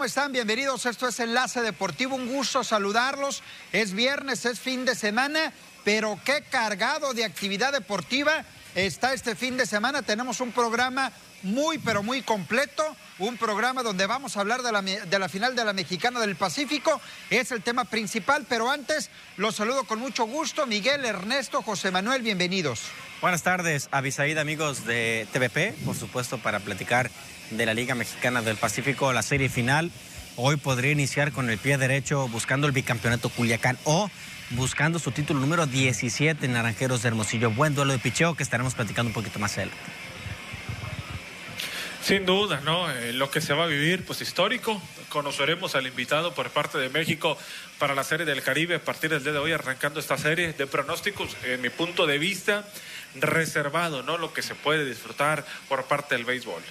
¿Cómo están? Bienvenidos. Esto es Enlace Deportivo. Un gusto saludarlos. Es viernes, es fin de semana, pero qué cargado de actividad deportiva está este fin de semana. Tenemos un programa muy, pero muy completo. Un programa donde vamos a hablar de la, de la, final de la Mexicana del Pacífico. Es el tema principal, pero antes los saludo con mucho gusto. Miguel, Ernesto, José Manuel, bienvenidos. Buenas tardes, Avisaíd, amigos de TVP, por supuesto, para platicar de la Liga Mexicana del Pacífico, la serie final. Hoy podría iniciar con el pie derecho buscando el bicampeonato Culiacán o buscando su título número 17 en Naranjeros de Hermosillo. Buen duelo de picheo que estaremos platicando un poquito más adelante. Sin duda, ¿no? Eh, lo que se va a vivir, pues histórico. Conoceremos al invitado por parte de México para la Serie del Caribe a partir del día de hoy, arrancando esta serie de pronósticos, en mi punto de vista, reservado, ¿no? Lo que se puede disfrutar por parte del béisbol.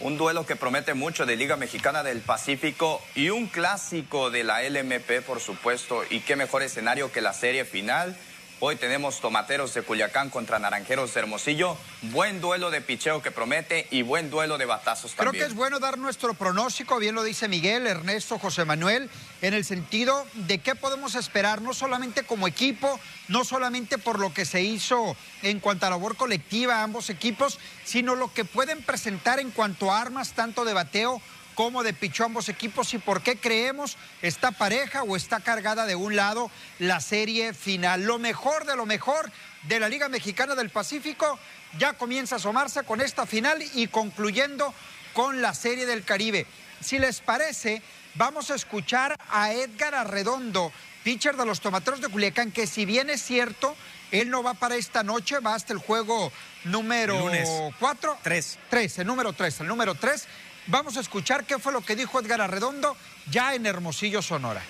Un duelo que promete mucho de Liga Mexicana del Pacífico y un clásico de la LMP, por supuesto. Y qué mejor escenario que la serie final Hoy tenemos Tomateros de Culiacán contra Naranjeros de Hermosillo. Buen duelo de picheo que promete y buen duelo de batazos también. Creo que es bueno dar nuestro pronóstico, bien lo dice Miguel, Ernesto, José Manuel, en el sentido de qué podemos esperar, no solamente como equipo, no solamente por lo que se hizo en cuanto a labor colectiva ambos equipos, sino lo que pueden presentar en cuanto a armas, tanto de bateo cómo de pichó ambos equipos y por qué creemos está pareja o está cargada de un lado la serie final. Lo mejor de lo mejor de la Liga Mexicana del Pacífico ya comienza a asomarse con esta final y concluyendo con la serie del Caribe. Si les parece, vamos a escuchar a Edgar Arredondo, pitcher de los Tomateros de Culiacán, que si bien es cierto, él no va para esta noche, va hasta el juego número 4. 3. 3, el número 3, el número 3. Vamos a escuchar qué fue lo que dijo Edgar Arredondo ya en Hermosillo, Sonora.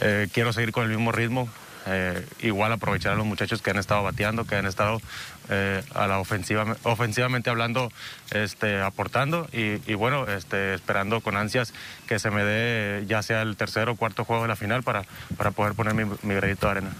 Eh, quiero seguir con el mismo ritmo. Eh, igual aprovechar a los muchachos que han estado bateando, que han estado eh, a la ofensiva, ofensivamente hablando, este, aportando y, bueno, este, esperando con ansias que se me dé ya sea el tercer o cuarto juego de la final para, para poder poner mi, mi granito de arena.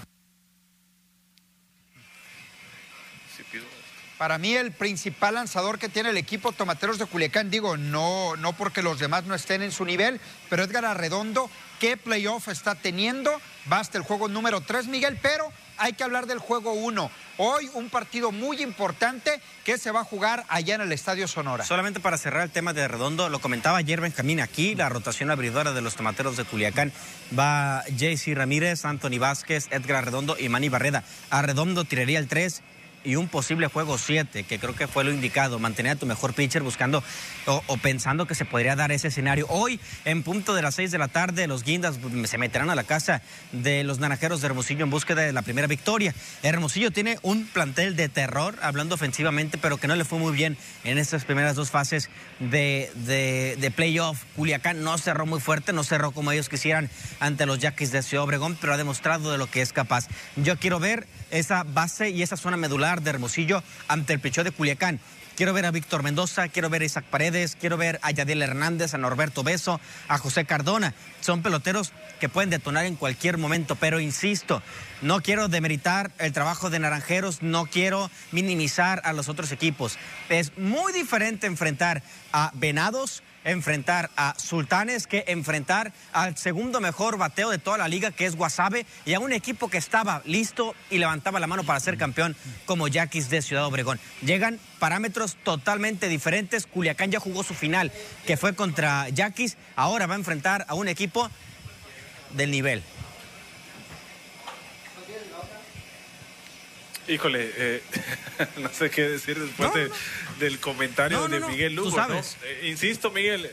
Para mí el principal lanzador que tiene el equipo Tomateros de Culiacán, digo, no, no porque los demás no estén en su nivel, pero Edgar Arredondo, ¿qué playoff está teniendo? Basta el juego número 3, Miguel, pero hay que hablar del juego 1. Hoy un partido muy importante que se va a jugar allá en el Estadio Sonora. Solamente para cerrar el tema de Arredondo, lo comentaba ayer Benjamín aquí, la rotación abridora de los tomateros de Culiacán. Va JC Ramírez, Anthony Vázquez, Edgar Arredondo y Manny Barreda. Arredondo tiraría el 3 y un posible juego 7, que creo que fue lo indicado, mantener a tu mejor pitcher buscando o, pensando que se podría dar ese escenario. Hoy, en punto de las 6 de la tarde, los guindas se meterán a la casa de los naranjeros de Hermosillo en búsqueda de la primera victoria. Hermosillo tiene un plantel de terror, hablando ofensivamente, pero que no le fue muy bien en estas primeras dos fases de, de, playoff. Culiacán no cerró muy fuerte, no cerró como ellos quisieran ante los Yaquis de Ciudad Obregón, pero ha demostrado de lo que es capaz. Yo quiero ver esa base y esa zona medular de Hermosillo ante el pecho de Culiacán. Quiero ver a Víctor Mendoza, quiero ver a Isaac Paredes, quiero ver a Yadiel Hernández, a Norberto Beso, a José Cardona. Son peloteros que pueden detonar en cualquier momento, pero insisto, no quiero demeritar el trabajo de Naranjeros, no quiero minimizar a los otros equipos. Es muy diferente enfrentar a Venados enfrentar a Sultanes que enfrentar al segundo mejor bateo de toda la liga, que es Guasave, y a un equipo que estaba listo y levantaba la mano para ser campeón, como Yaquis de Ciudad Obregón. Llegan parámetros totalmente diferentes. Culiacán ya jugó su final, que fue contra Yaquis. Ahora va a enfrentar a un equipo del nivel. Híjole, eh, no sé qué decir después del comentario de Miguel Lugo. Eh, insisto, Miguel,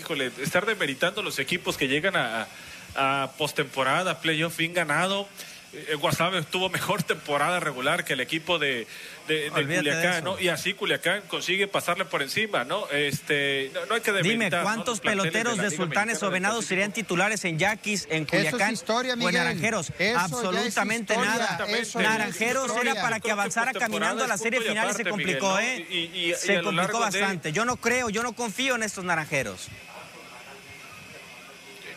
híjole, estar demeritando los equipos que llegan a, a postemporada, playoff, fin ganado. Eh, Guasave tuvo mejor temporada regular que el equipo de, de, Culiacán, ¿no? Y así Culiacán consigue pasarle por encima, ¿no? Este, no, hay que Dime, ¿cuántos peloteros de, Sultanes o Venados serían titulares en Yaquis, en Culiacán historia, o en Naranjeros? Absolutamente nada. Naranjeros era para que avanzara caminando a la serie final y se complicó, ¿eh? se complicó bastante. Yo no creo, yo no confío en estos Naranjeros.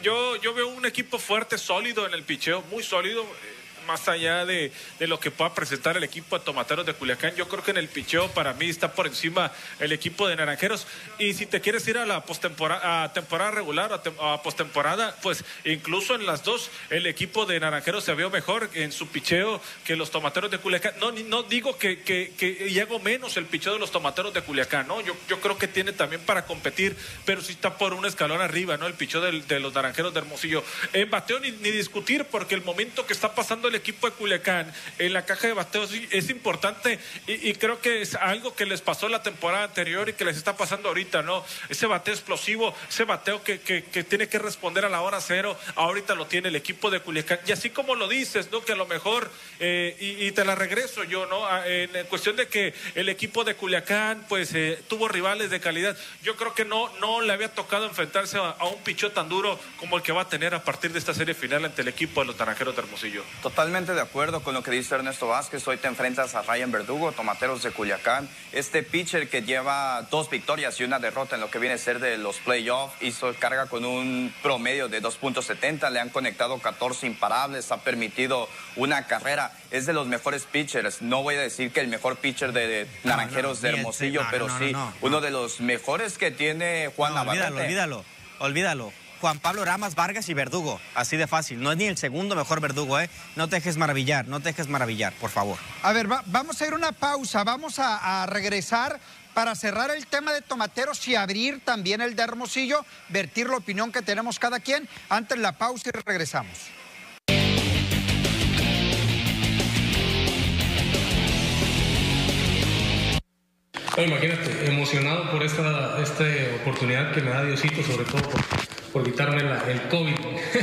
Yo, yo veo un equipo fuerte, sólido en el picheo, muy sólido más allá de, lo que pueda presentar el equipo de Tomateros de Culiacán, yo creo que en el picheo para mí está por encima el equipo de Naranjeros. Y si te quieres ir a la postemporada, a temporada regular o a, postemporada, pues incluso en las dos el equipo de Naranjeros se vio mejor en su picheo que los Tomateros de Culiacán. No, no digo que, que, y hago menos el picheo de los Tomateros de Culiacán, ¿no? Yo, yo creo que tiene también para competir, pero sí está por un escalón arriba, ¿no? El picheo de los Naranjeros de Hermosillo. En bateo ni, ni discutir, porque el momento que está pasando el equipo de Culiacán en la caja de bateos es importante y, creo que es algo que les pasó la temporada anterior y que les está pasando ahorita, ¿no? Ese bateo explosivo, ese bateo que, que, tiene que responder a la hora cero, ahorita lo tiene el equipo de Culiacán. Y así como lo dices, ¿no? Que a lo mejor, eh, y, te la regreso yo, ¿no? En, cuestión de que el equipo de Culiacán, pues, eh, tuvo rivales de calidad. Yo creo que no, no le había tocado enfrentarse a, un pichó tan duro como el que va a tener a partir de esta serie final ante el equipo de los Naranjeros de Hermosillo. Totalmente de acuerdo con lo que dice Ernesto Vázquez. Hoy te enfrentas a Ryan Verdugo, Tomateros de Culiacán. Este pitcher que lleva dos victorias y una derrota en lo que viene a ser de los playoffs, hizo carga con un promedio de 2.70, le han conectado 14 imparables, ha permitido una carrera. Es de los mejores pitchers. No voy a decir que el mejor pitcher de Naranjeros de Hermosillo, pero sí uno de los mejores que tiene Juan Navarrete. Olvídalo, olvídalo, olvídalo. Juan Pablo Ramas, Vargas y Verdugo. Así de fácil. No es ni el segundo mejor Verdugo, ¿eh? No te dejes maravillar, no te dejes maravillar, por favor. A ver, vamos a ir una pausa. Vamos a, regresar para cerrar el tema de tomateros y abrir también el de Hermosillo, vertir la opinión que tenemos cada quien. Antes la pausa y regresamos. imagínate, emocionado por esta, esta oportunidad que me da Diosito, sobre todo por por quitarme el COVID.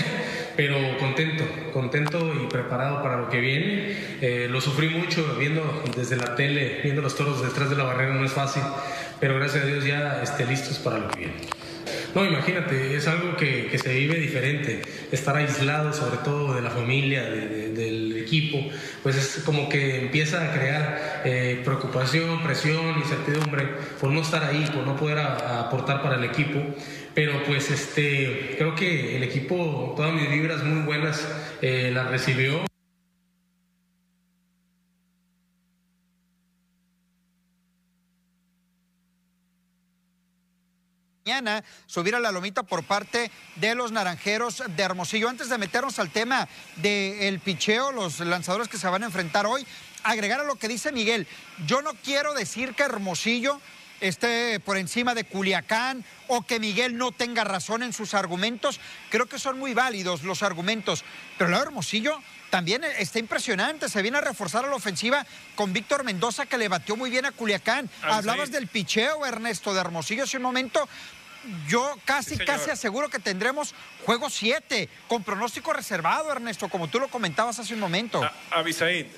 Pero contento, contento y preparado para lo que viene. Eh, lo sufrí mucho viendo desde la tele, viendo los toros detrás de la barrera, no es fácil. Pero gracias a Dios ya esté listos para lo que viene. No, imagínate, es algo que, que, se vive diferente. Estar aislado, sobre todo de la familia, del equipo, pues es como que empieza a crear eh, preocupación, presión, incertidumbre por no estar ahí, por no poder aportar para el equipo. Pero pues este, creo que el equipo, todas mis vibras muy buenas eh, las recibió. mañana subir a la lomita por parte de los naranjeros de Hermosillo. Antes de meternos al tema del picheo, los lanzadores que se van a enfrentar hoy, agregar a lo que dice Miguel, yo no quiero decir que Hermosillo esté por encima de Culiacán o que Miguel no tenga razón en sus argumentos. Creo que son muy válidos los argumentos. Pero el Hermosillo también está impresionante. Se viene a reforzar a la ofensiva con Víctor Mendoza, que le batió muy bien a Culiacán. Hablabas del picheo, Ernesto, de Hermosillo hace un momento. Yo casi, casi aseguro que tendremos juego 7 con pronóstico reservado, Ernesto, como tú lo comentabas hace un momento. Avisaín,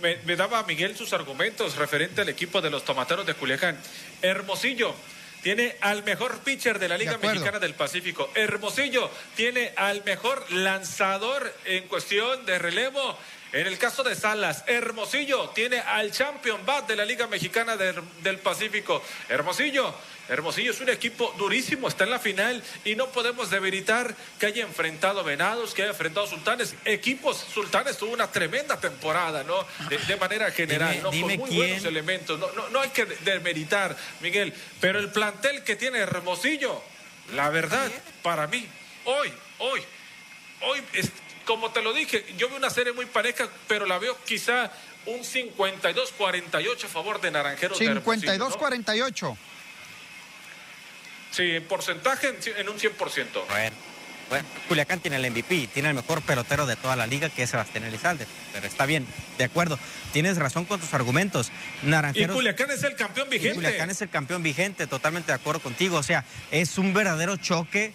me, daba Miguel sus argumentos referente al equipo de los tomateros de Culiacán. Hermosillo tiene al mejor pitcher de la Liga Mexicana del Pacífico. Hermosillo tiene al mejor lanzador en cuestión de relevo. En el caso de Salas, Hermosillo tiene al champion bat de la Liga Mexicana del Pacífico. Hermosillo Hermosillo es un equipo durísimo, está en la final y no podemos debilitar que haya enfrentado Venados, que haya enfrentado Sultanes. Equipos, Sultanes tuvo una tremenda temporada, ¿no? De, manera general, ¿no? Con muy buenos elementos. No, no, no hay que demeritar, Miguel, pero el plantel que tiene Hermosillo, la verdad, para mí, hoy, hoy, hoy, como te lo dije, yo veo una serie muy pareja, pero la veo quizá un 52-48 a favor de Naranjeros. 52-48. Sí, en porcentaje en un 100%. Bueno, bueno, Culiacán tiene el MVP, tiene el mejor pelotero de toda la liga que es Sebastián Elizalde. Pero está bien, de acuerdo. Tienes razón con tus argumentos. Naranjeros, y Culiacán es el campeón vigente. Culiacán es el campeón vigente, totalmente de acuerdo contigo. O sea, es un verdadero choque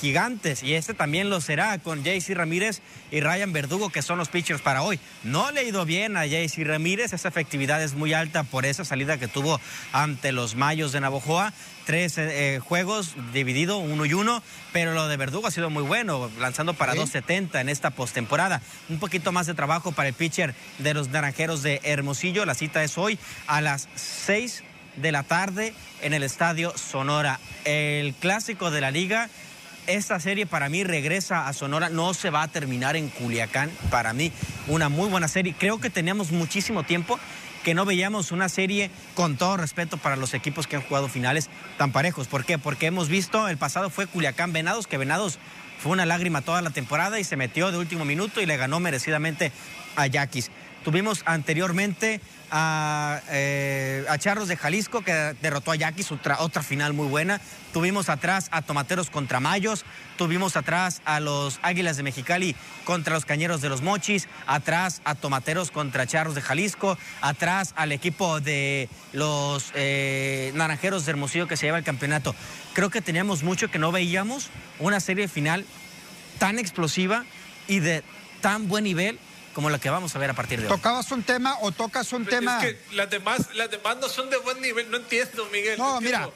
gigantes y este también lo será con JC Ramírez y Ryan Verdugo que son los pitchers para hoy. No le ha ido bien a JC Ramírez, esa efectividad es muy alta por esa salida que tuvo ante los Mayos de Navojoa. Tres eh, juegos dividido uno y uno, pero lo de Verdugo ha sido muy bueno, lanzando para 2.70 en esta postemporada. Un poquito más de trabajo para el pitcher de los Naranjeros de Hermosillo. La cita es hoy a las 6 de la tarde en el Estadio Sonora. El clásico de la liga esta serie para mí regresa a Sonora, no se va a terminar en Culiacán. Para mí, una muy buena serie. Creo que teníamos muchísimo tiempo que no veíamos una serie con todo respeto para los equipos que han jugado finales tan parejos. ¿Por qué? Porque hemos visto, el pasado fue Culiacán Venados, que Venados fue una lágrima toda la temporada y se metió de último minuto y le ganó merecidamente a Yaquis. Tuvimos anteriormente a, eh, a, Charros de Jalisco, que derrotó a Yaquis, otra, otra final muy buena. Tuvimos atrás a Tomateros contra Mayos, tuvimos atrás a los Águilas de Mexicali contra los Cañeros de los Mochis, atrás a Tomateros contra Charros de Jalisco, atrás al equipo de los eh, Naranjeros de Hermosillo que se lleva el campeonato. Creo que teníamos mucho que no veíamos una serie final tan explosiva y de tan buen nivel como la que vamos a ver a partir de hoy. ¿Tocabas un tema o tocas un tema? Es que las demás, las demás no son de buen nivel, no entiendo, Miguel. No, mira.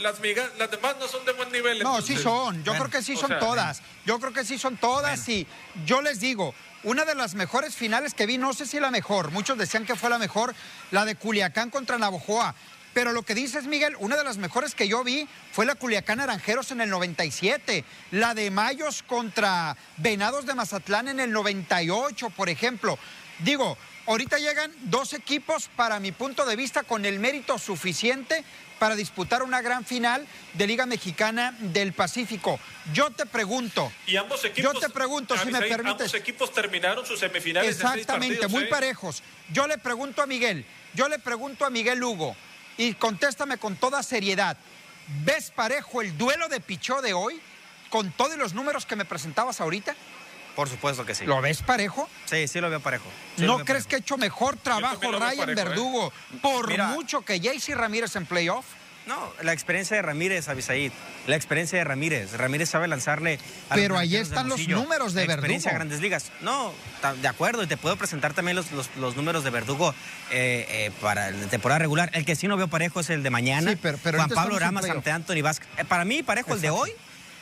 Las, las, demás no son de buen nivel. No, sí son. Yo creo que sí son todas. Yo creo que sí son todas y yo les digo, una de las mejores finales que vi, no sé si la mejor, muchos decían que fue la mejor, la de Culiacán contra Navojoa. Pero lo que dices, Miguel, una de las mejores que yo vi fue la Culiacán Naranjeros en el 97, la de Mayos contra Venados de Mazatlán en el 98, por ejemplo. Digo, ahorita llegan dos equipos, para mi punto de vista, con el mérito suficiente para disputar una gran final de Liga Mexicana del Pacífico. Yo te pregunto. Y ambos equipos. Yo te pregunto, si me permites. Ambos equipos terminaron sus semifinales. Exactamente, muy ¿eh? parejos. Yo le pregunto a Miguel, yo le pregunto a Miguel Hugo y contéstame con toda seriedad. ¿Ves parejo el duelo de Pichó de hoy con todos los números que me presentabas ahorita? Por supuesto que sí. ¿Lo ves parejo? Sí, sí lo veo parejo. ¿No crees que ha hecho mejor trabajo Ryan ¿eh? Verdugo por mucho que Jaycee Ramírez en playoff? No, la experiencia de Ramírez, Abisaid. La experiencia de Ramírez. Ramírez sabe lanzarle a Pero ahí están los números de la Experiencia a grandes ligas. No, de acuerdo. Y te puedo presentar también los, los, números de Verdugo eh, eh, para la temporada regular. El que sí no veo parejo es el de mañana. Sí, pero, Juan Pablo Ramas ante Anthony Vázquez. Eh, para mí, parejo el de hoy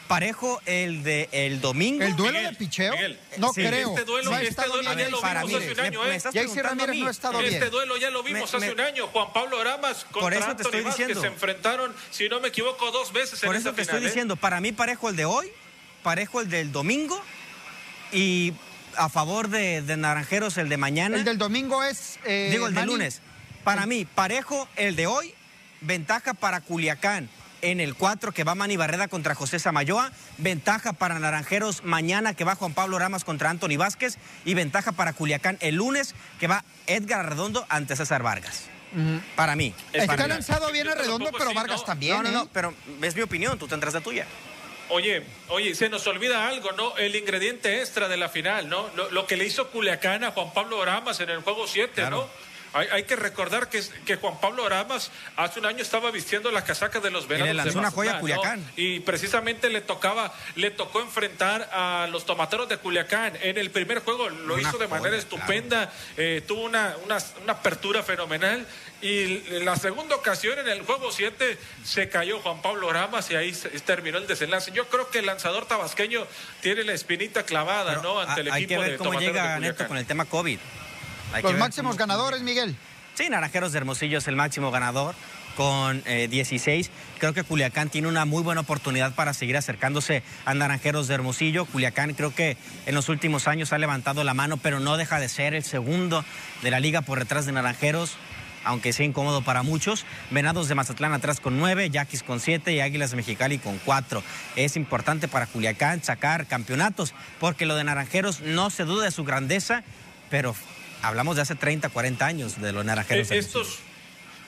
parejo el de el domingo. ¿El duelo de picheo? no creo. Este duelo, este duelo ya lo vimos hace un año. ¿eh? Ramírez no ha estado este bien. Este duelo ya lo vimos hace un año. Juan Pablo Aramas contra Por eso te estoy diciendo. que se enfrentaron, si no me equivoco, dos veces Por en eso esa te estoy ¿eh? diciendo, para mí parejo el de hoy, parejo el del domingo y a favor de, de Naranjeros el de mañana. El del domingo es... Eh, Digo, el de lunes. Para mí, parejo el de hoy, ventaja para Culiacán en el 4 que va Manny Barreda contra José Samayoa, ventaja para Naranjeros mañana que va Juan Pablo Ramas contra Anthony Vázquez y ventaja para Culiacán el lunes que va Edgar Redondo ante César Vargas. Para mí. Está lanzado bien a Redondo, pero Vargas también. No, no, no, ¿eh? pero es mi opinión, tú tendrás la tuya. Oye, oye, se nos olvida algo, ¿no? El ingrediente extra de la final, ¿no? Lo, que le hizo Culiacán a Juan Pablo Ramas en el juego 7, ¿no? Hay, que recordar que, que Juan Pablo Aramas hace un año estaba vistiendo la casaca de los Venados. Y le lanzó una joya a Culiacán. Y precisamente le tocaba, le tocó enfrentar a los tomateros de Culiacán. En el primer juego lo hizo de manera estupenda, eh, tuvo una, una, una apertura fenomenal. Y en la segunda ocasión, en el juego 7, se cayó Juan Pablo Ramas y ahí terminó el desenlace. Yo creo que el lanzador tabasqueño tiene la espinita clavada, ¿no? Ante el hay equipo que ver cómo llega Neto con el tema COVID. Los máximos ganadores, Miguel. Sí, Naranjeros de Hermosillo es el máximo ganador con 16. Eh, creo que Culiacán tiene una muy buena oportunidad para seguir acercándose a Naranjeros de Hermosillo. Culiacán creo que en los últimos años ha levantado la mano, pero no deja de ser el segundo de la liga por detrás de Naranjeros. Aunque sea incómodo para muchos, Venados de Mazatlán atrás con nueve, Yaquis con siete y Águilas de Mexicali con cuatro. Es importante para Culiacán sacar campeonatos, porque lo de Naranjeros no se duda de su grandeza, pero hablamos de hace 30, 40 años de los naranjeros. Eh, estos,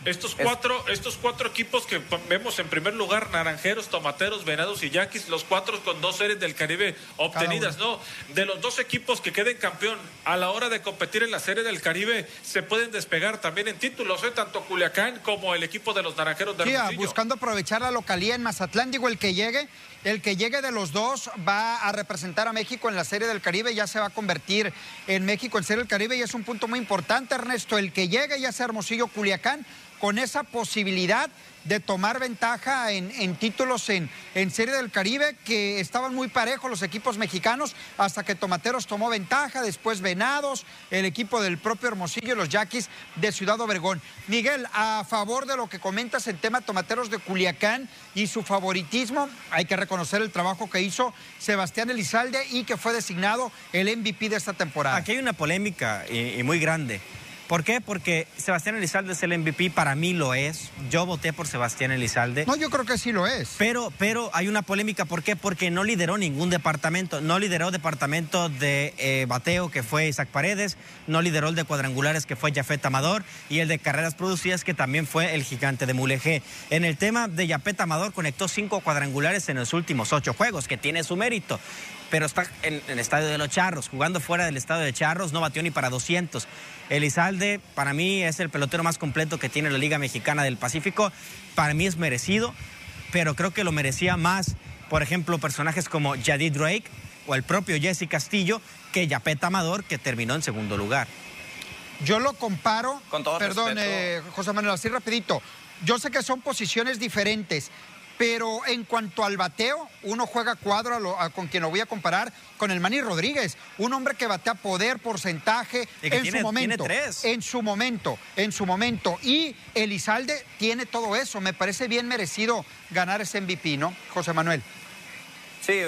estos cuatro, estos cuatro equipos que vemos en primer lugar, Naranjeros, Tomateros, Venados y Yaquis, los cuatro con dos series del Caribe obtenidas, ¿no? De los dos equipos que queden campeón a la hora de competir en la serie del Caribe, se pueden despegar también en títulos, ¿eh? tanto Culiacán como el equipo de los Naranjeros de sí, buscando aprovechar la localía en Mazatlán, digo, el que llegue, el que llegue de los dos va a representar a México en la serie del Caribe, ya se va a convertir en México en serie del Caribe y es un punto muy importante, Ernesto, el que llegue ya sea Hermosillo, Culiacán, con esa posibilidad de tomar ventaja en, títulos en, Serie del Caribe, que estaban muy parejos los equipos mexicanos, hasta que Tomateros tomó ventaja, después Venados, el equipo del propio Hermosillo y los Yaquis de Ciudad Obregón. Miguel, a favor de lo que comentas en tema Tomateros de Culiacán y su favoritismo, hay que reconocer el trabajo que hizo Sebastián Elizalde y que fue designado el MVP de esta temporada. Aquí hay una polémica y muy grande. ¿Por qué? Porque Sebastián Elizalde es el MVP, para mí lo es. Yo voté por Sebastián Elizalde. No, yo creo que sí lo es. Pero, pero hay una polémica, ¿por qué? Porque no lideró ningún departamento. No lideró departamento de eh, bateo, que fue Isaac Paredes, no lideró el de cuadrangulares, que fue Jafet Amador, y el de carreras producidas, que también fue el gigante de Mulegé. En el tema de Jafet Amador, conectó cinco cuadrangulares en los últimos ocho juegos, que tiene su mérito pero está en, el estadio de los Charros, jugando fuera del estadio de Charros, no batió ni para 200. Elizalde, para mí, es el pelotero más completo que tiene la Liga Mexicana del Pacífico. Para mí es merecido, pero creo que lo merecía más, por ejemplo, personajes como Jadid Drake o el propio Jesse Castillo que Yapeta Amador, que terminó en segundo lugar. Yo lo comparo, con todo perdón, eh, José Manuel, así rapidito. Yo sé que son posiciones diferentes, pero en cuanto al bateo, uno juega cuadro con quien lo voy a comparar con el Manny Rodríguez, un hombre que batea poder, porcentaje, en su momento. En su momento, en su momento. Y Elizalde tiene todo eso. Me parece bien merecido ganar ese MVP, ¿no, José Manuel? Sí,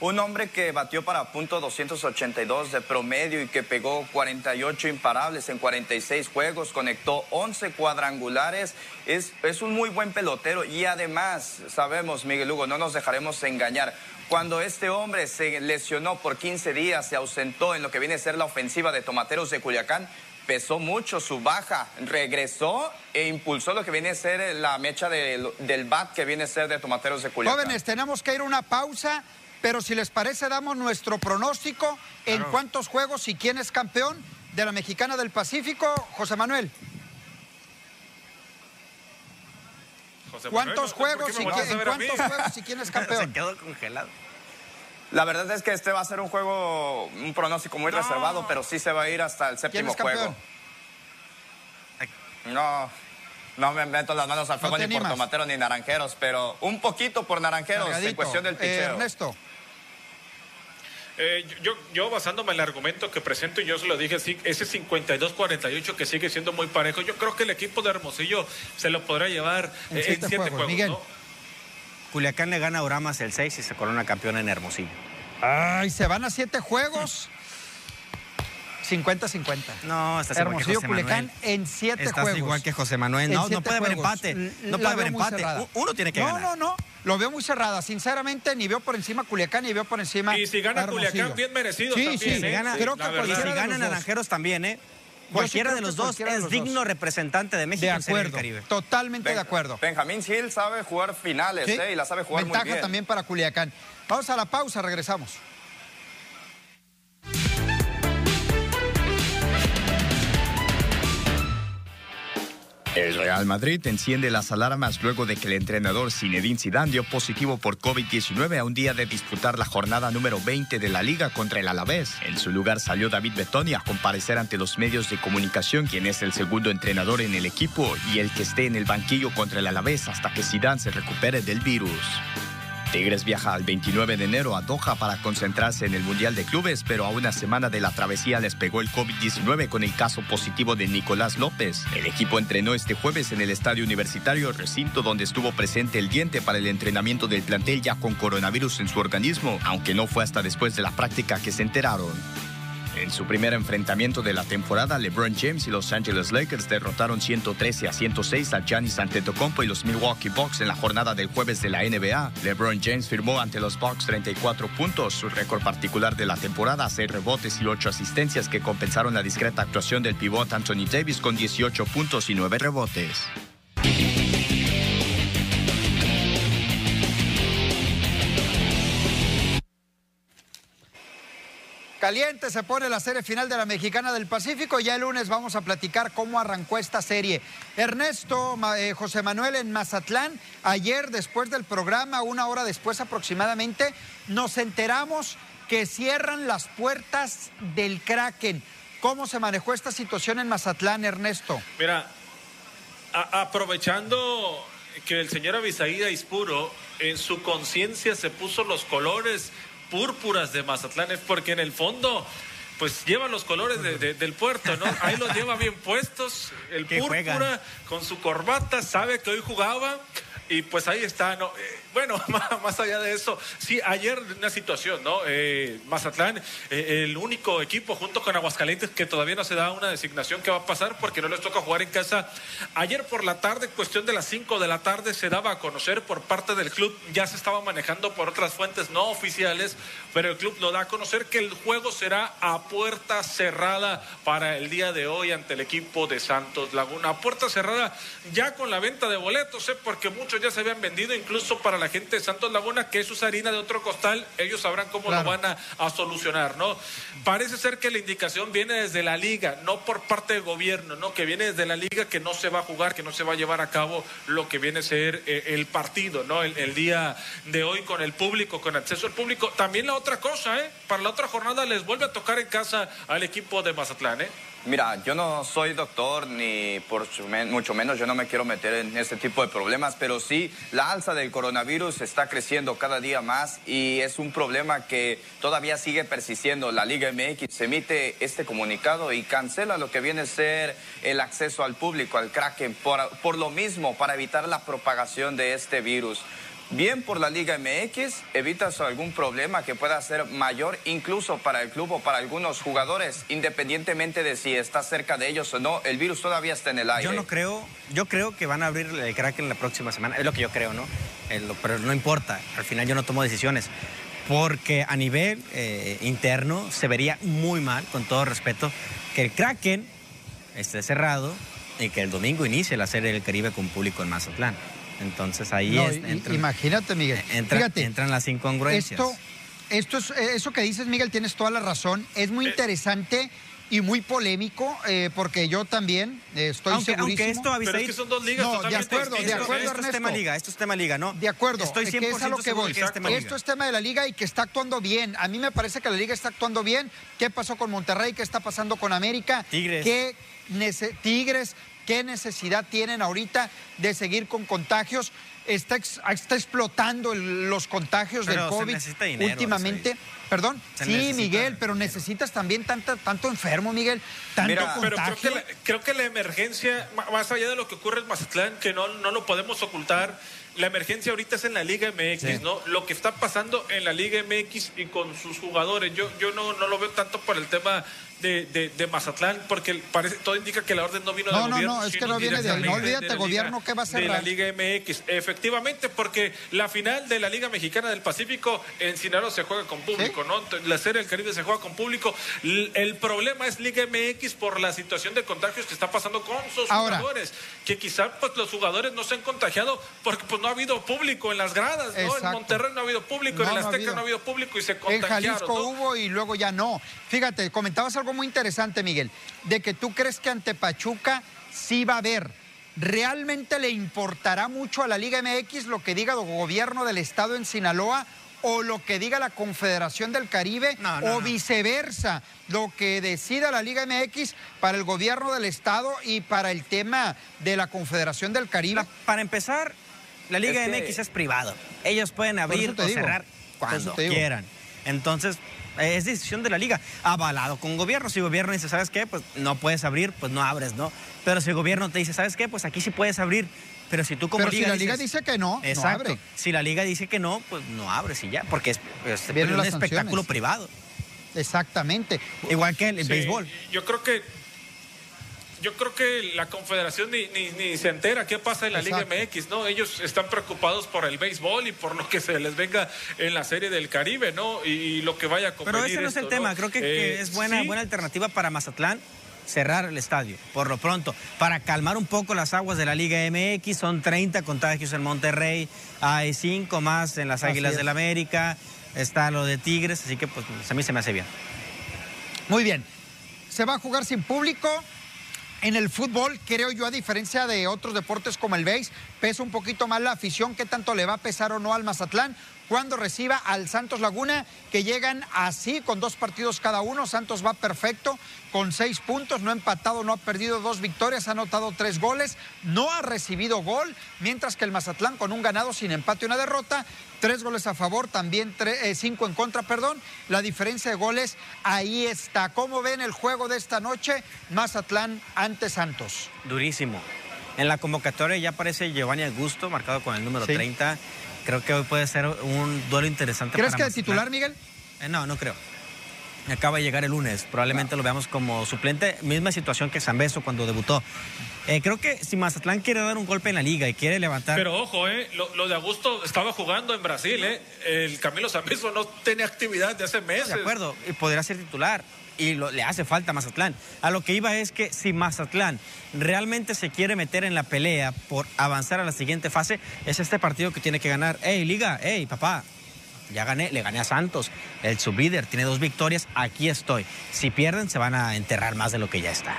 un hombre que batió para punto 282 de promedio y que pegó 48 imparables en 46 juegos, conectó 11 cuadrangulares. Es, es un muy buen pelotero y además, sabemos, Miguel Hugo, no nos dejaremos engañar. Cuando este hombre se lesionó por 15 días, se ausentó en lo que viene a ser la ofensiva de Tomateros de Culiacán, pesó mucho su baja, regresó e impulsó lo que viene a ser la mecha del bat que viene a ser de Tomateros de Culiacán. Jóvenes, tenemos que ir a una pausa. Pero si les parece, damos nuestro pronóstico en cuántos juegos y quién es campeón de la Mexicana del Pacífico, José Manuel. ¿Cuántos, juegos, y quién, juegos y quién es campeón? Se quedó congelado. La verdad es que este va a ser un juego, un pronóstico muy reservado, pero sí se va a ir hasta el séptimo juego. No, no me meto las manos al fuego ni por tomateros ni naranjeros, pero un poquito por naranjeros en cuestión del picheo. Eh, Ernesto. Eh, yo, yo basándome en el argumento que presento, y yo se lo dije, ese 52-48 que sigue siendo muy parejo, yo creo que el equipo de Hermosillo se lo podrá llevar en, eh, siete, juegos. Miguel. Culiacán le gana a Uramas el 6 y se corona campeón en Hermosillo. Ay, se van a siete juegos. 50-50. No, estás igual que José Manuel. en siete estás juegos. igual que José Manuel. No, no puede haber empate. No puede haber empate. Uno tiene que ganar. No, no, no. Lo veo muy cerrada. Sinceramente, ni veo por encima Culiacán, ni veo por encima. Y si gana Culiacán, bien merecido. Sí, también, sí. ¿eh? Gana, creo que y si gana Naranjeros también, ¿eh? Cualquiera de los dos es digno representante de México de acuerdo, en Caribe. Totalmente de acuerdo. Benjamín Gil sabe jugar finales, ¿eh? Y la sabe jugar Ventaja muy bien. también para Culiacán. Vamos a la pausa, regresamos. El Real Madrid enciende las alarmas luego de que el entrenador Zinedine Zidane dio positivo por COVID-19 a un día de disputar la jornada número 20 de la Liga contra el Alavés. En su lugar salió David Betoni a comparecer ante los medios de comunicación, quien es el segundo entrenador en el equipo y el que esté en el banquillo contra el Alavés hasta que Zidane se recupere del virus. Tigres viaja al 29 de enero a Doha para concentrarse en el Mundial de Clubes, pero a una semana de la travesía les pegó el COVID-19 con el caso positivo de Nicolás López. El equipo entrenó este jueves en el Estadio Universitario, recinto donde estuvo presente el diente para el entrenamiento del plantel ya con coronavirus en su organismo, aunque no fue hasta después de la práctica que se enteraron. En su primer enfrentamiento de la temporada, LeBron James y Los Angeles Lakers derrotaron 113 a 106 a Giannis Antetokounmpo y los Milwaukee Bucks en la jornada del jueves de la NBA. LeBron James firmó ante los Bucks 34 puntos, su récord particular de la temporada, 6 rebotes y 8 asistencias que compensaron la discreta actuación del pivot Anthony Davis con 18 puntos y 9 rebotes. Caliente se pone la serie final de la Mexicana del Pacífico. Ya el lunes vamos a platicar cómo arrancó esta serie. Ernesto, eh, José Manuel en Mazatlán, ayer después del programa, una hora después aproximadamente, nos enteramos que cierran las puertas del Kraken. ¿Cómo se manejó esta situación en Mazatlán, Ernesto? Mira, aprovechando que el señor Abisaída Ispuro en su conciencia se puso los colores púrpuras de Mazatlán, es porque en el fondo pues lleva los colores del puerto, ¿no? Ahí los lleva bien puestos, el púrpura con su corbata, sabe que hoy jugaba y pues ahí está, ¿no? Eh, bueno, más allá de eso, sí, ayer una situación, ¿no? Eh, Mazatlán, eh, el único equipo junto con Aguascalientes que todavía no se da una designación que va a pasar porque no les toca jugar en casa. Ayer por la tarde, cuestión de las 5 de la tarde, se daba a conocer por parte del club, ya se estaba manejando por otras fuentes no oficiales, pero el club lo da a conocer que el juego será a puerta cerrada para el día de hoy ante el equipo de Santos Laguna. A puerta cerrada ya con la venta de boletos, ¿eh? porque muchos ya se habían vendido incluso para la gente de Santos Laguna, que eso es harina de otro costal, ellos sabrán cómo lo van a, solucionar, ¿no? Parece ser que la indicación viene desde la liga, no por parte del gobierno, ¿no? Que viene desde la liga que no se va a jugar, que no se va a llevar a cabo lo que viene a ser eh, el partido, ¿no? El, día de hoy con el público, con acceso al público. También la otra cosa, ¿eh? Para la otra jornada les vuelve a tocar en casa al equipo de Mazatlán, ¿eh? Mira, yo no soy doctor ni por mucho menos yo no me quiero meter en este tipo de problemas, pero sí la alza del coronavirus está creciendo cada día más y es un problema que todavía sigue persistiendo. La Liga MX emite este comunicado y cancela lo que viene a ser el acceso al público, al Kraken, por, por lo mismo, para evitar la propagación de este virus bien por la Liga MX, evitas algún problema que pueda ser mayor incluso para el club o para algunos jugadores, independientemente de si está cerca de ellos o no, el virus todavía está en el aire. Yo no creo, yo creo que van a abrir el Kraken la próxima semana, es lo que yo creo, ¿no? pero no importa, al final yo no tomo decisiones. Porque a nivel eh, interno se vería muy mal, con todo respeto, que el Kraken esté cerrado y que el domingo inicie la serie del Caribe con público en Mazatlán. Entonces ahí es, Imagínate, Miguel. Entra, entran las incongruencias. Esto, esto es, eh, eso que dices, Miguel, tienes toda la razón. Es muy eh. interesante y muy polémico, eh, porque yo también estoy aunque, segurísimo. Aunque esto Pero es que son dos ligas no, de acuerdo, de acuerdo, esto, es tema liga, esto es tema liga, ¿no? De acuerdo, estoy 100% que es a lo que voy. es tema esto es tema de la liga y que está actuando bien. A mí me parece que la liga está actuando bien. ¿Qué pasó con Monterrey? ¿Qué está pasando con América? Tigres. ¿Qué Tigres? ¿Qué necesidad tienen ahorita de seguir con contagios? Está, está explotando los contagios del COVID últimamente. Perdón, sí, Miguel, pero necesitas también tanto, tanto enfermo, Miguel, tanto contagio. Pero creo que, la, creo que, la, emergencia, más allá de lo que ocurre en Mazatlán, que no, no lo podemos ocultar, la emergencia ahorita es en la Liga MX, ¿no? Lo que está pasando en la Liga MX y con sus jugadores, yo, yo no, no lo veo tanto por el tema de, de, Mazatlán, porque parece, todo indica que la orden no vino del gobierno. No, no, es que no viene de ahí. No olvídate, gobierno, ¿qué va a ser? De la Liga MX, efectivamente, porque la final de la Liga Mexicana del Pacífico en Sinaloa se juega con público, ¿no? La Serie del Caribe se juega con público. El problema es Liga MX por la situación de contagios que está pasando con sus jugadores, que quizás pues, los jugadores no se han contagiado porque pues no ha habido público en las gradas, ¿no? En Monterrey no ha habido público, en el Azteca no ha, habido público y se contagiaron. En Jalisco hubo y luego ya no. Fíjate, comentabas algo muy interesante, Miguel, de que tú crees que ante Pachuca sí va a haber. ¿Realmente le importará mucho a la Liga MX lo que diga el gobierno del estado en Sinaloa o lo que diga la Confederación del Caribe o viceversa, lo que decida la Liga MX para el gobierno del estado y para el tema de la Confederación del Caribe? para empezar, la Liga MX es privado. Ellos pueden abrir o cerrar cuando quieran. Entonces, es decisión de la liga, avalado con gobierno. Si el gobierno dice, ¿sabes qué? Pues no puedes abrir, pues no abres, ¿no? Pero si el gobierno te dice, ¿sabes qué? Pues aquí sí puedes abrir. Pero si tú como Pero liga. Si la liga dice que no, exacto. No abre. Si la liga dice que no, pues no abres y ya, porque es, un espectáculo privado. Exactamente. Igual que el, béisbol. Yo creo que yo creo que la Confederación ni, ni, se entera qué pasa en la Liga MX, ¿no? Ellos están preocupados por el béisbol y por lo que se les venga en la Serie del Caribe, ¿no? Y, lo que vaya a Pero ese no es el tema, creo que, eh, es buena, buena alternativa para Mazatlán cerrar el estadio, por lo pronto, para calmar un poco las aguas de la Liga MX. Son 30 contagios en Monterrey, hay 5 más en las Águilas del la América, está lo de Tigres, así que pues a mí se me hace bien. Muy bien, se va a jugar sin público, en el fútbol, creo yo, a diferencia de otros deportes como el béis, pesa un poquito más la afición, qué tanto le va a pesar o no al Mazatlán. Cuando reciba al Santos Laguna, que llegan así con dos partidos cada uno. Santos va perfecto con seis puntos, no ha empatado, no ha perdido dos victorias, ha anotado tres goles, no ha recibido gol, mientras que el Mazatlán con un ganado sin empate y una derrota, tres goles a favor, también eh, cinco en contra, perdón. La diferencia de goles ahí está. ¿Cómo ven el juego de esta noche? Mazatlán ante Santos. Durísimo. En la convocatoria ya aparece Giovanni Augusto, marcado con el número 30. Creo que hoy puede ser un duelo interesante. ¿Crees que de titular, Miguel? Eh, no, no creo acaba de llegar el lunes. Probablemente lo veamos como suplente. Misma situación que Zambeso cuando debutó. Eh, creo que si Mazatlán quiere dar un golpe en la liga y quiere levantar. Pero ojo, eh, lo, de Augusto estaba jugando en Brasil. Eh. El Camilo Zambeso no tiene actividad de hace meses. De acuerdo, y podría ser titular. Y le hace falta a Mazatlán. A lo que iba es que si Mazatlán realmente se quiere meter en la pelea por avanzar a la siguiente fase, es este partido que tiene que ganar. ¡Ey, liga! ¡Ey, papá! Ya gané, le gané a Santos, el sublíder, tiene dos victorias, aquí estoy. Si pierden, se van a enterrar más de lo que ya está.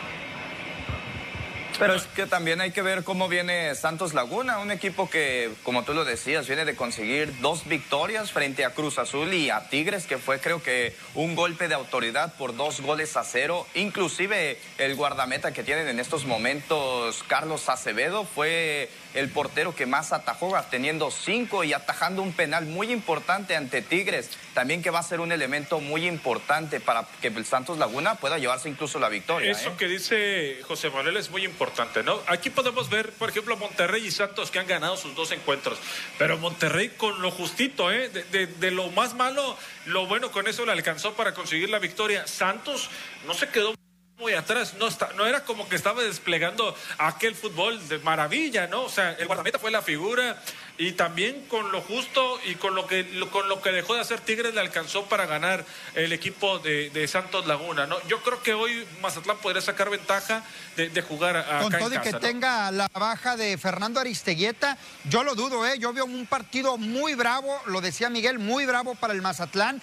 Pero es que también hay que ver cómo viene Santos Laguna, un equipo que, como tú lo decías, viene de conseguir dos victorias frente a Cruz Azul y a Tigres, que fue creo que un golpe de autoridad por dos goles a cero. Inclusive el guardameta que tienen en estos momentos, Carlos Acevedo, fue el portero que más atajó, teniendo cinco y atajando un penal muy importante ante Tigres. También que va a ser un elemento muy importante para que el Santos Laguna pueda llevarse incluso la victoria. Eso ¿eh? que dice José Manuel es muy importante, ¿no? Aquí podemos ver, por ejemplo, Monterrey y Santos que han ganado sus dos encuentros, pero Monterrey con lo justito, ¿eh? De, de lo más malo, lo bueno con eso le alcanzó para conseguir la victoria. Santos no se quedó muy atrás, no, está, no era como que estaba desplegando aquel fútbol de maravilla, ¿no? O sea, el guardameta fue la figura y también con lo justo y con lo que con lo que dejó de hacer Tigres le alcanzó para ganar el equipo de, Santos Laguna, ¿no? Yo creo que hoy Mazatlán podría sacar ventaja de, jugar a Con todo y que tenga la baja de Fernando Aristeguieta, yo lo dudo, ¿eh? Yo veo un partido muy bravo, lo decía Miguel, muy bravo para el Mazatlán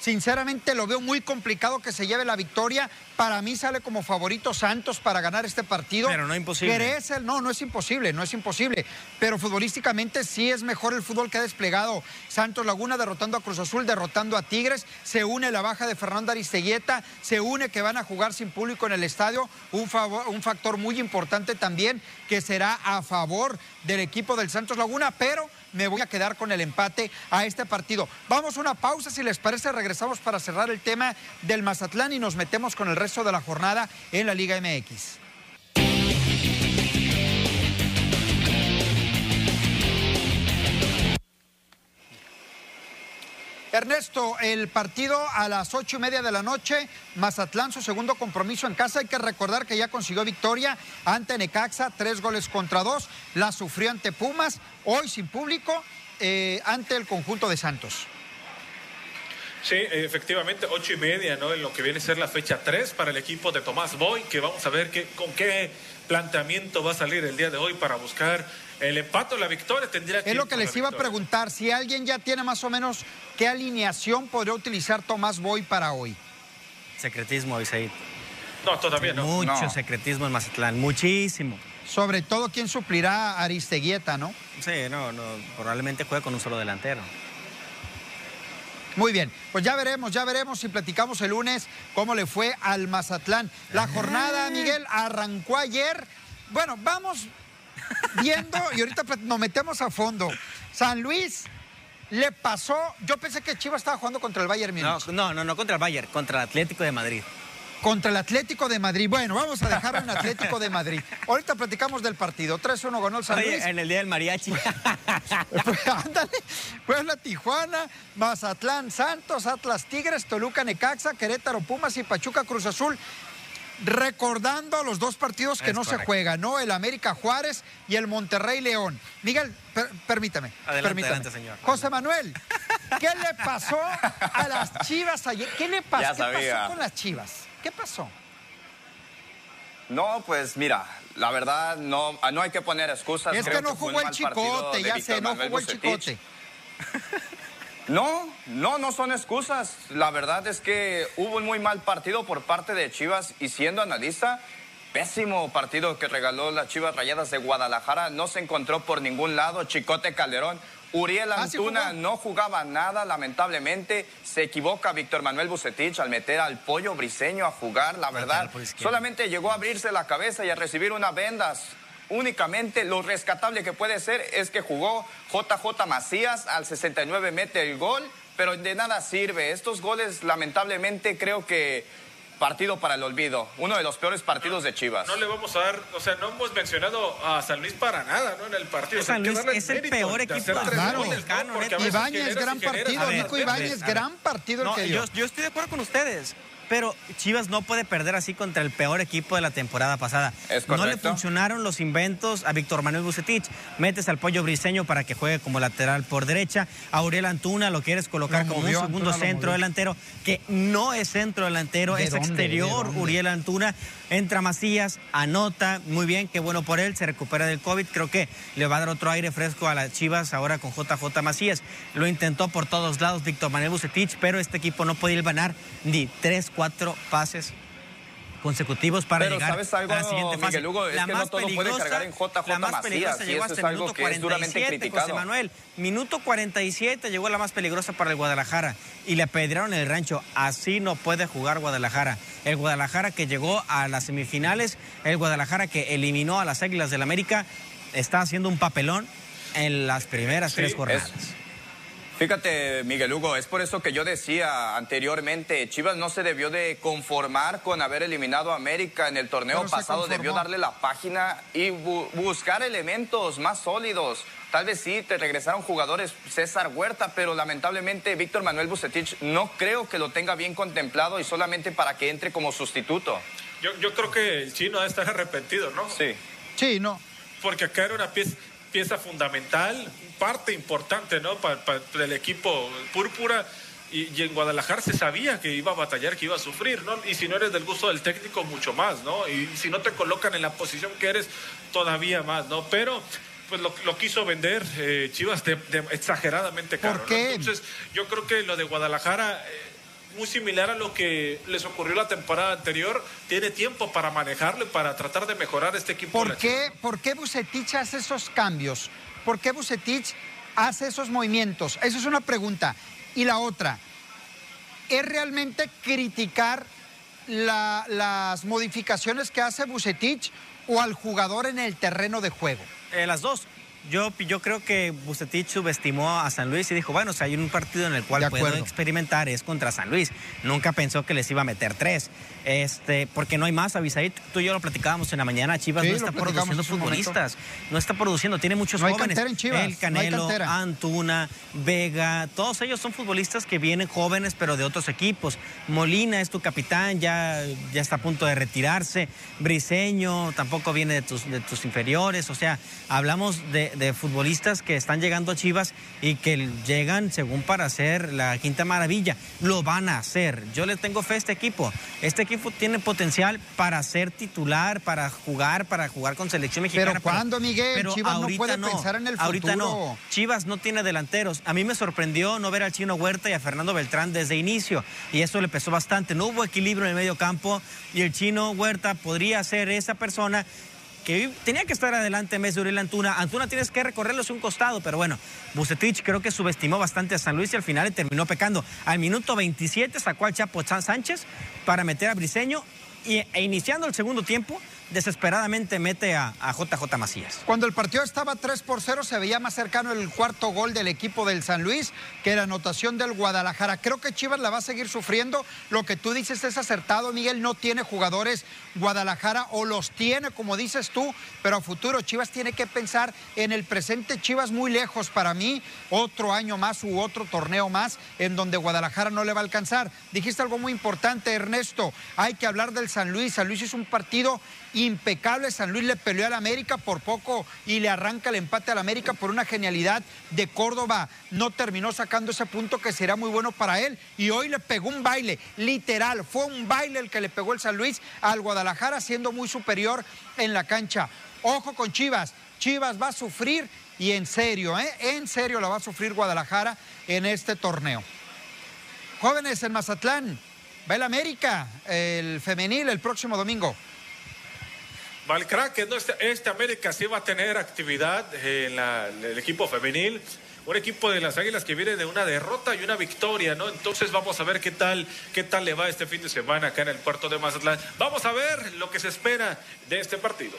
Sinceramente lo veo muy complicado que se lleve la victoria. Para mí sale como favorito Santos para ganar este partido. Pero no imposible. no, no es imposible, no es imposible. Pero futbolísticamente sí es mejor el fútbol que ha desplegado Santos Laguna derrotando a Cruz Azul, derrotando a Tigres. Se une la baja de Fernando Aristeguieta, se une que van a jugar sin público en el estadio. Un, un factor muy importante también que será a favor del equipo del Santos Laguna, pero me voy a quedar con el empate a este partido. Vamos a una pausa, si les parece, regresamos para cerrar el tema del Mazatlán y nos metemos con el resto de la jornada en la Liga MX. Ernesto, el partido a las ocho y media de la noche, Mazatlán, su segundo compromiso en casa. Hay que recordar que ya consiguió victoria ante Necaxa, tres goles contra dos. La sufrió ante Pumas, hoy sin público, eh, ante el conjunto de Santos. Sí, efectivamente, ocho y media, ¿no? En lo que viene a ser la fecha tres para el equipo de Tomás Boy, que vamos a ver con qué planteamiento va a salir el día de hoy para buscar el empate o la victoria tendría que Es lo que les iba a preguntar, si alguien ya tiene más o menos qué alineación podría utilizar Tomás Boy para hoy. Secretismo, Isaí. No, todavía no. Mucho secretismo en Mazatlán, muchísimo. Sobre todo quién suplirá a Aristeguieta, ¿no? Sí, no, no, probablemente juegue con un solo delantero. Muy bien, pues ya veremos, ya veremos si platicamos el lunes cómo le fue al Mazatlán. La jornada, Miguel, arrancó ayer. Bueno, vamos viendo y ahorita nos metemos a fondo. San Luis le pasó, yo pensé que Chivas estaba jugando contra el Bayern Múnich. No, no, no, contra el Bayern, contra el Atlético de Madrid. Contra el Atlético de Madrid. Bueno, vamos a dejar un Atlético de Madrid. Ahorita platicamos del partido. 3-1 ganó el San Luis. en el día del mariachi. pues, ándale. la Tijuana, Mazatlán, Santos, Atlas Tigres, Toluca Necaxa, Querétaro Pumas y Pachuca Cruz Azul recordando los dos partidos que no se juegan, ¿no? El América Juárez y el Monterrey León. Miguel, permítame. Adelante, señor. José Manuel, ¿qué le pasó a las Chivas ayer? ¿Qué le pasó, ¿Qué pasó con las Chivas? ¿Qué pasó? No, pues mira, la verdad no, no hay que poner excusas. Es que no jugó el chicote, ya sé, no jugó el chicote. No, no, no son excusas. La verdad es que hubo un muy mal partido por parte de Chivas y siendo analista, pésimo partido que regaló las Chivas Rayadas de Guadalajara. No se encontró por ningún lado. Chicote Calderón Uriel ah, Antuna no jugaba nada, lamentablemente. Se equivoca Víctor Manuel Bucetich al meter al pollo briseño a jugar, la verdad. Solamente llegó a abrirse la cabeza y a recibir una vendas. Únicamente lo rescatable que puede ser es que jugó JJ Macías al 69 mete el gol, pero de nada sirve. Estos goles, lamentablemente, creo que partido para el olvido, uno de los peores partidos de Chivas. No le vamos a dar, o sea, no hemos mencionado a San Luis para nada, ¿no? En el partido. San Luis es el peor equipo de claro. Ibáñez, gran partido, Nico Ibáñez, gran partido el que yo, yo estoy de acuerdo con ustedes pero Chivas no puede perder así contra el peor equipo de la temporada pasada. no le funcionaron los inventos a Víctor Manuel Bucetich. Metes al pollo briseño para que juegue como lateral por derecha. A Uriel Antuna lo quieres colocar como un segundo centro delantero, que no es centro delantero, es exterior. Uriel Antuna entra Macías, anota, muy bien, qué bueno por él, se recupera del COVID. Creo que le va a dar otro aire fresco a las Chivas ahora con JJ Macías. Lo intentó por todos lados Víctor Manuel Bucetich, pero este equipo no podía ganar ni tres cuatro pases consecutivos para Pero llegar ¿sabes algo, a la siguiente fase. Miguel Hugo, es la que más no todo puede cargar en JJ la más Macías, llegó hasta el minuto 47, José Manuel. Minuto 47 llegó la más peligrosa para el Guadalajara y le apedrearon el rancho. Así no puede jugar Guadalajara. El Guadalajara que llegó a las semifinales, el Guadalajara que eliminó a las Águilas del América, está haciendo un papelón en las primeras tres jornadas. Fíjate, Miguel Hugo, es por eso que yo decía anteriormente, Chivas no se debió de conformar con haber eliminado a América en el torneo pasado, debió darle la página y buscar elementos más sólidos. Tal vez sí, te regresaron jugadores César Huerta, pero lamentablemente Víctor Manuel Bucetich no creo que lo tenga bien contemplado y solamente para que entre como sustituto. Yo, yo creo que el chino debe estar arrepentido, ¿no? Sí. Sí, no. Porque acá era una pieza pieza fundamental, parte importante ¿no? para, el equipo púrpura. Y, en Guadalajara se sabía que iba a batallar, que iba a sufrir, ¿no? Y si no eres del gusto del técnico, mucho más, ¿no? Y si no te colocan en la posición que eres, todavía más, ¿no? Pero pues lo, quiso vender eh, Chivas de, exageradamente caro. ¿Por qué? Entonces, yo creo que lo de Guadalajara... Eh, muy similar a lo que les ocurrió la temporada anterior. Tiene tiempo para manejarlo y para tratar de mejorar este equipo. ¿Por, qué, ¿por qué Bucetich hace esos cambios? ¿Por qué Bucetich hace esos movimientos? Esa es una pregunta. Y la otra, ¿es realmente criticar las modificaciones que hace Bucetich o al jugador en el terreno de juego? Eh, las dos. Yo, yo creo que Bucetich subestimó a San Luis y dijo, bueno, si hay un partido en el cual puedo experimentar es contra San Luis. Nunca pensó que les iba a meter tres. Este, porque no hay más, Avisaid. Tú y yo lo platicábamos en la mañana. Chivas no está produciendo futbolistas. No está produciendo, tiene muchos jóvenes. El Canelo, Antuna, Vega, todos ellos son futbolistas que vienen jóvenes, pero de otros equipos. Molina es tu capitán, ya, ya está a punto de retirarse. Briseño tampoco viene de tus, de tus inferiores. O sea, hablamos de, de futbolistas que están llegando a Chivas y que llegan según para hacer la quinta maravilla. Lo van a hacer. Yo le tengo fe a este equipo. Este equipo tiene potencial para ser titular, para jugar, para jugar con selección mexicana. Pero ¿cuándo, Miguel? Chivas no puede pensar en el futuro. Ahorita no. Chivas no tiene delanteros. A mí me sorprendió no ver al Chino Huerta y a Fernando Beltrán desde inicio. Y eso le pesó bastante. No hubo equilibrio en el medio campo y el Chino Huerta podría ser esa persona tenía que estar adelante en vez de Uriel Antuna. Antuna tienes que recorrerlo hacia un costado, pero bueno, Bucetich creo que subestimó bastante a San Luis y al final terminó pecando. Al minuto 27 sacó al Chapo Sánchez para meter a Briseño y, e iniciando el segundo tiempo desesperadamente mete a, JJ Macías. Cuando el partido estaba 3 por 0, se veía más cercano el cuarto gol del equipo del San Luis que la anotación del Guadalajara. Creo que Chivas la va a seguir sufriendo. Lo que tú dices es acertado, Miguel. No tiene jugadores Guadalajara o los tiene, como dices tú, pero a futuro Chivas tiene que pensar en el presente. Chivas muy lejos para mí. Otro año más u otro torneo más en donde Guadalajara no le va a alcanzar. Dijiste algo muy importante, Ernesto. Hay que hablar del San Luis. San Luis es un partido impecable. San Luis le peleó al América por poco y le arranca el empate al América por una genialidad de Córdoba. No terminó sacando ese punto que será muy bueno para él. Y hoy le pegó un baile, literal. Fue un baile el que le pegó el San Luis al Guadalajara, siendo muy superior en la cancha. Ojo con Chivas. Chivas va a sufrir y en serio, ¿eh? En serio la va a sufrir Guadalajara en este torneo. Jóvenes en Mazatlán, va el América, el femenil el próximo domingo. Valcraque, ¿no? este, América sí va a tener actividad en el equipo femenil. un equipo de las Águilas que viene de una derrota y una victoria, ¿no? Entonces vamos a ver qué tal, qué tal le va este fin de semana acá en el puerto de Mazatlán. Vamos a ver lo que se espera de este partido.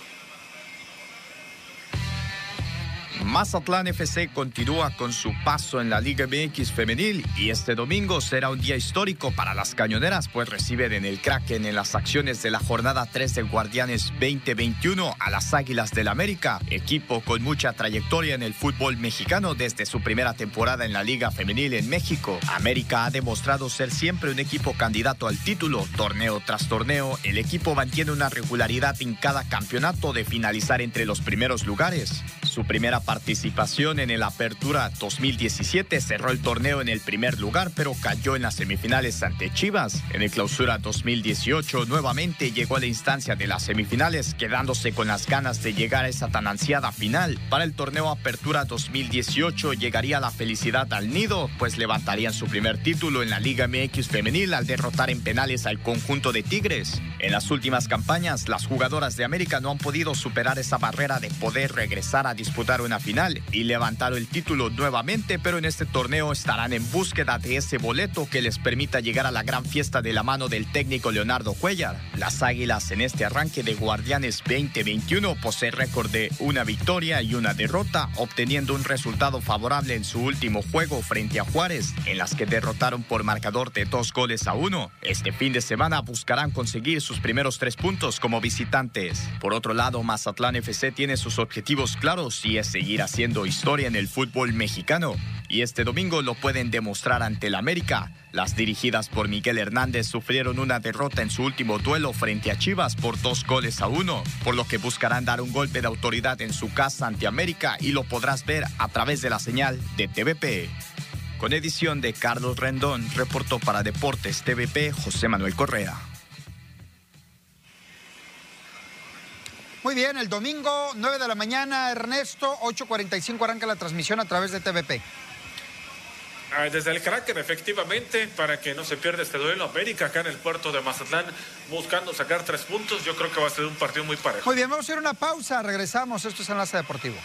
Mazatlán FC continúa con su paso en la Liga MX femenil y este domingo será un día histórico para las cañoneras, pues reciben en el Kraken en las acciones de la jornada 3 del Guardianes 2021 a las Águilas del América, equipo con mucha trayectoria en el fútbol mexicano desde su primera temporada en la Liga Femenil en México. América ha demostrado ser siempre un equipo candidato al título, torneo tras torneo, el equipo mantiene una regularidad en cada campeonato de finalizar entre los primeros lugares. Su primera participación en el Apertura 2017 cerró el torneo en el primer lugar, pero cayó en las semifinales ante Chivas. En el Clausura 2018 nuevamente llegó a la instancia de las semifinales, quedándose con las ganas de llegar a esa tan ansiada final. Para el torneo Apertura 2018 llegaría la felicidad al nido, pues levantarían su primer título en la Liga MX femenil al derrotar en penales al conjunto de Tigres. En las últimas campañas, las jugadoras de América no han podido superar esa barrera de poder regresar a disputar una final y levantaron el título nuevamente, pero en este torneo estarán en búsqueda de ese boleto que les permita llegar a la gran fiesta de la mano del técnico Leonardo Cuellar. Las Águilas en este arranque de Guardianes 2021 poseen récord de una victoria y una derrota, obteniendo un resultado favorable en su último juego frente a Juárez, en las que derrotaron por marcador de dos goles a uno. Este fin de semana buscarán conseguir sus primeros tres puntos como visitantes. Por otro lado, Mazatlán FC tiene sus objetivos claros y es seguir haciendo historia en el fútbol mexicano. Y este domingo lo pueden demostrar ante el América. Las dirigidas por Miguel Hernández sufrieron una derrota en su último duelo frente a Chivas por dos goles a uno, por lo que buscarán dar un golpe de autoridad en su casa ante América y lo podrás ver a través de la señal de TVP. Con edición de Carlos Rendón, reportó para Deportes TVP José Manuel Correa. Muy bien, el domingo 9 de la mañana, Ernesto, 8.45 arranca la transmisión a través de TVP. Ah, desde el Kraken, efectivamente, para que no se pierda este duelo América acá en el puerto de Mazatlán, buscando sacar tres puntos. Yo creo que va a ser un partido muy parejo. Muy bien, vamos a ir a una pausa, regresamos. Esto es Enlace Deportivo.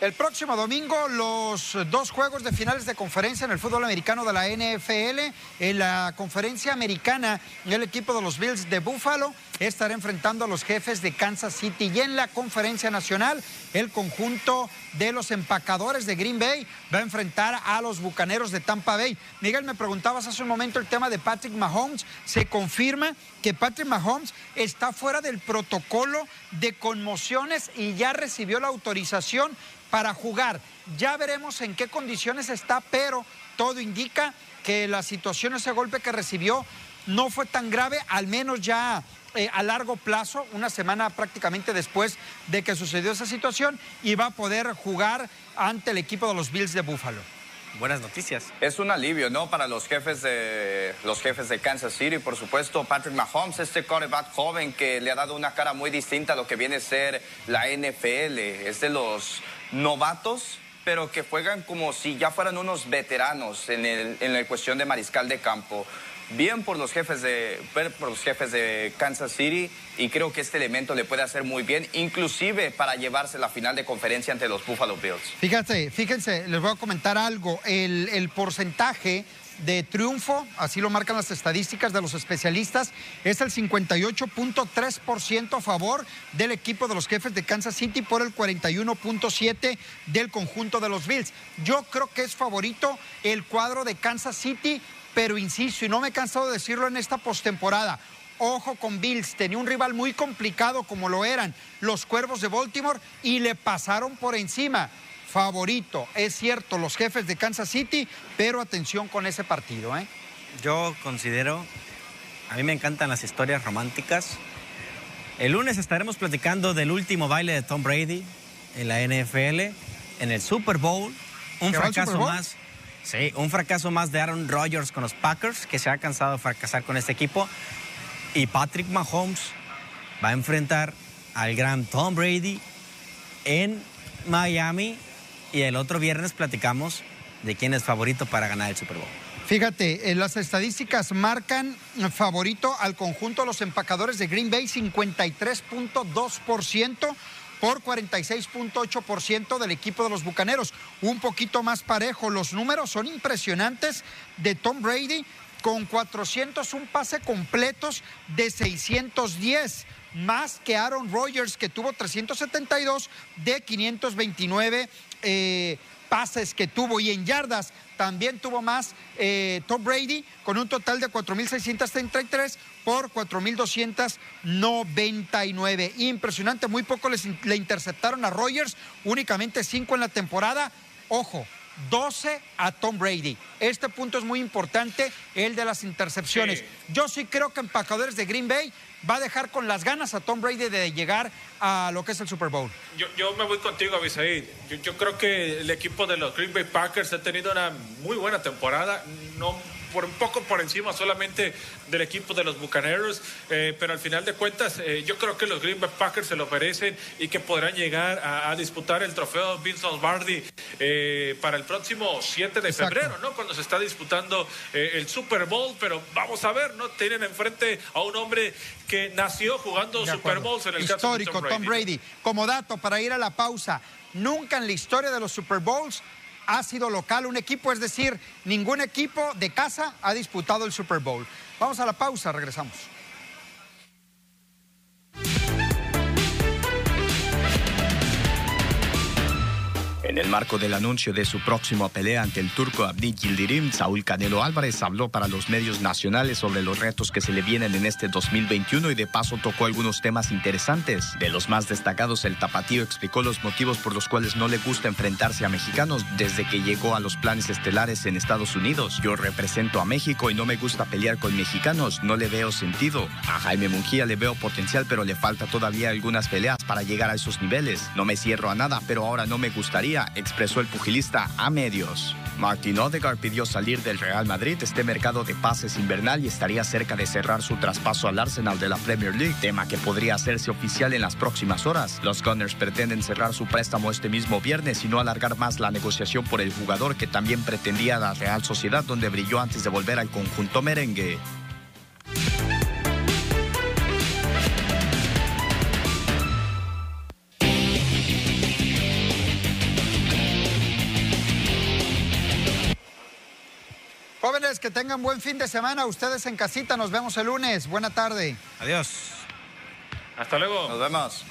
El próximo domingo los dos juegos de finales de conferencia en el fútbol americano de la NFL. En la conferencia americana, el equipo de los Bills de Buffalo estará enfrentando a los jefes de Kansas City. Y en la conferencia nacional, el conjunto de los empacadores de Green Bay va a enfrentar a los bucaneros de Tampa Bay. Miguel, me preguntabas hace un momento el tema de Patrick Mahomes. Se confirma que Patrick Mahomes está fuera del protocolo de conmociones y ya recibió la autorización para jugar. Ya veremos en qué condiciones está, pero todo indica que la situación, ese golpe que recibió, no fue tan grave, al menos ya eh, a largo plazo, una semana prácticamente después de que sucedió esa situación, y va a poder jugar ante el equipo de los Bills de Buffalo. Buenas noticias. Es un alivio, ¿no? Para los jefes de los jefes de Kansas City, por supuesto, Patrick Mahomes, este quarterback joven que le ha dado una cara muy distinta a lo que viene a ser la NFL. Es de los novatos, pero que juegan como si ya fueran unos veteranos en, el, la cuestión de mariscal de campo. Bien por los jefes de por los jefes de Kansas City y creo que este elemento le puede hacer muy bien, inclusive para llevarse la final de conferencia ante los Buffalo Bills. Fíjate, fíjense, les voy a comentar algo. El porcentaje de triunfo, así lo marcan las estadísticas de los especialistas, es el 58.3% a favor del equipo de los jefes de Kansas City por el 41.7% del conjunto de los Bills. Yo creo que es favorito el cuadro de Kansas City, pero insisto, y no me he cansado de decirlo en esta postemporada, ojo con Bills, tenía un rival muy complicado como lo eran los Cuervos de Baltimore y le pasaron por encima favorito. Es cierto, los jefes de Kansas City, pero atención con ese partido. ¿eh? Yo considero, a mí me encantan las historias románticas. El lunes estaremos platicando del último baile de Tom Brady en la NFL, en el Super Bowl. Un fracaso más. Sí, un fracaso más de Aaron Rodgers con los Packers, que se ha cansado de fracasar con este equipo. Y Patrick Mahomes va a enfrentar al gran Tom Brady en Miami y el otro viernes platicamos de quién es favorito para ganar el Super Bowl. Fíjate, las estadísticas marcan favorito al conjunto de los empacadores de Green Bay 53.2% por 46.8% del equipo de los Bucaneros. Un poquito más parejo. Los números son impresionantes de Tom Brady con 401 pase completos de 610 más que Aaron Rodgers, que tuvo 372 de 529 eh, pases que tuvo. Y en yardas también tuvo más eh, Tom Brady, con un total de 4.633 por 4.299. Impresionante, muy poco le interceptaron a Rodgers, únicamente 5 en la temporada. Ojo, 12 a Tom Brady. Este punto es muy importante, el de las intercepciones. Yo sí creo que Empacadores de Green Bay va a dejar con las ganas a Tom Brady de llegar a lo que es el Super Bowl. Yo, me voy contigo, Abisaid. Yo, yo creo que el equipo de los Green Bay Packers ha tenido una muy buena temporada. No por un poco por encima solamente del equipo de los Bucaneros, eh, pero al final de cuentas eh, yo creo que los Green Bay Packers se lo merecen y que podrán llegar a, disputar el trofeo Vince Lombardi eh, para el próximo 7 de febrero, ¿no? Cuando se está disputando el Super Bowl, pero vamos a ver, ¿no? Tienen enfrente a un hombre que nació jugando Super Bowls en el Histórico, caso de Tom Brady. Como dato, para ir a la pausa, nunca en la historia de los Super Bowls ha sido local un equipo, es decir, ningún equipo de casa ha disputado el Super Bowl. Vamos a la pausa, regresamos. En el marco del anuncio de su próxima pelea ante el turco Abdi Yildirim, Saúl Canelo Álvarez habló para los medios nacionales sobre los retos que se le vienen en este 2021 y de paso tocó algunos temas interesantes. De los más destacados, el tapatío explicó los motivos por los cuales no le gusta enfrentarse a mexicanos desde que llegó a los planes estelares en Estados Unidos. Yo represento a México y no me gusta pelear con mexicanos, no le veo sentido. A Jaime Mungía le veo potencial, pero le falta todavía algunas peleas para llegar a esos niveles. No me cierro a nada, pero ahora no me gustaría expresó el pugilista a medios. Martin Odegaard pidió salir del Real Madrid este mercado de pases invernal y estaría cerca de cerrar su traspaso al Arsenal de la Premier League, tema que podría hacerse oficial en las próximas horas. Los Gunners pretenden cerrar su préstamo este mismo viernes y no alargar más la negociación por el jugador que también pretendía la Real Sociedad donde brilló antes de volver al conjunto merengue. Que tengan buen fin de semana. Ustedes en casita, nos vemos el lunes. Buena tarde. Adiós. Hasta luego. Nos vemos.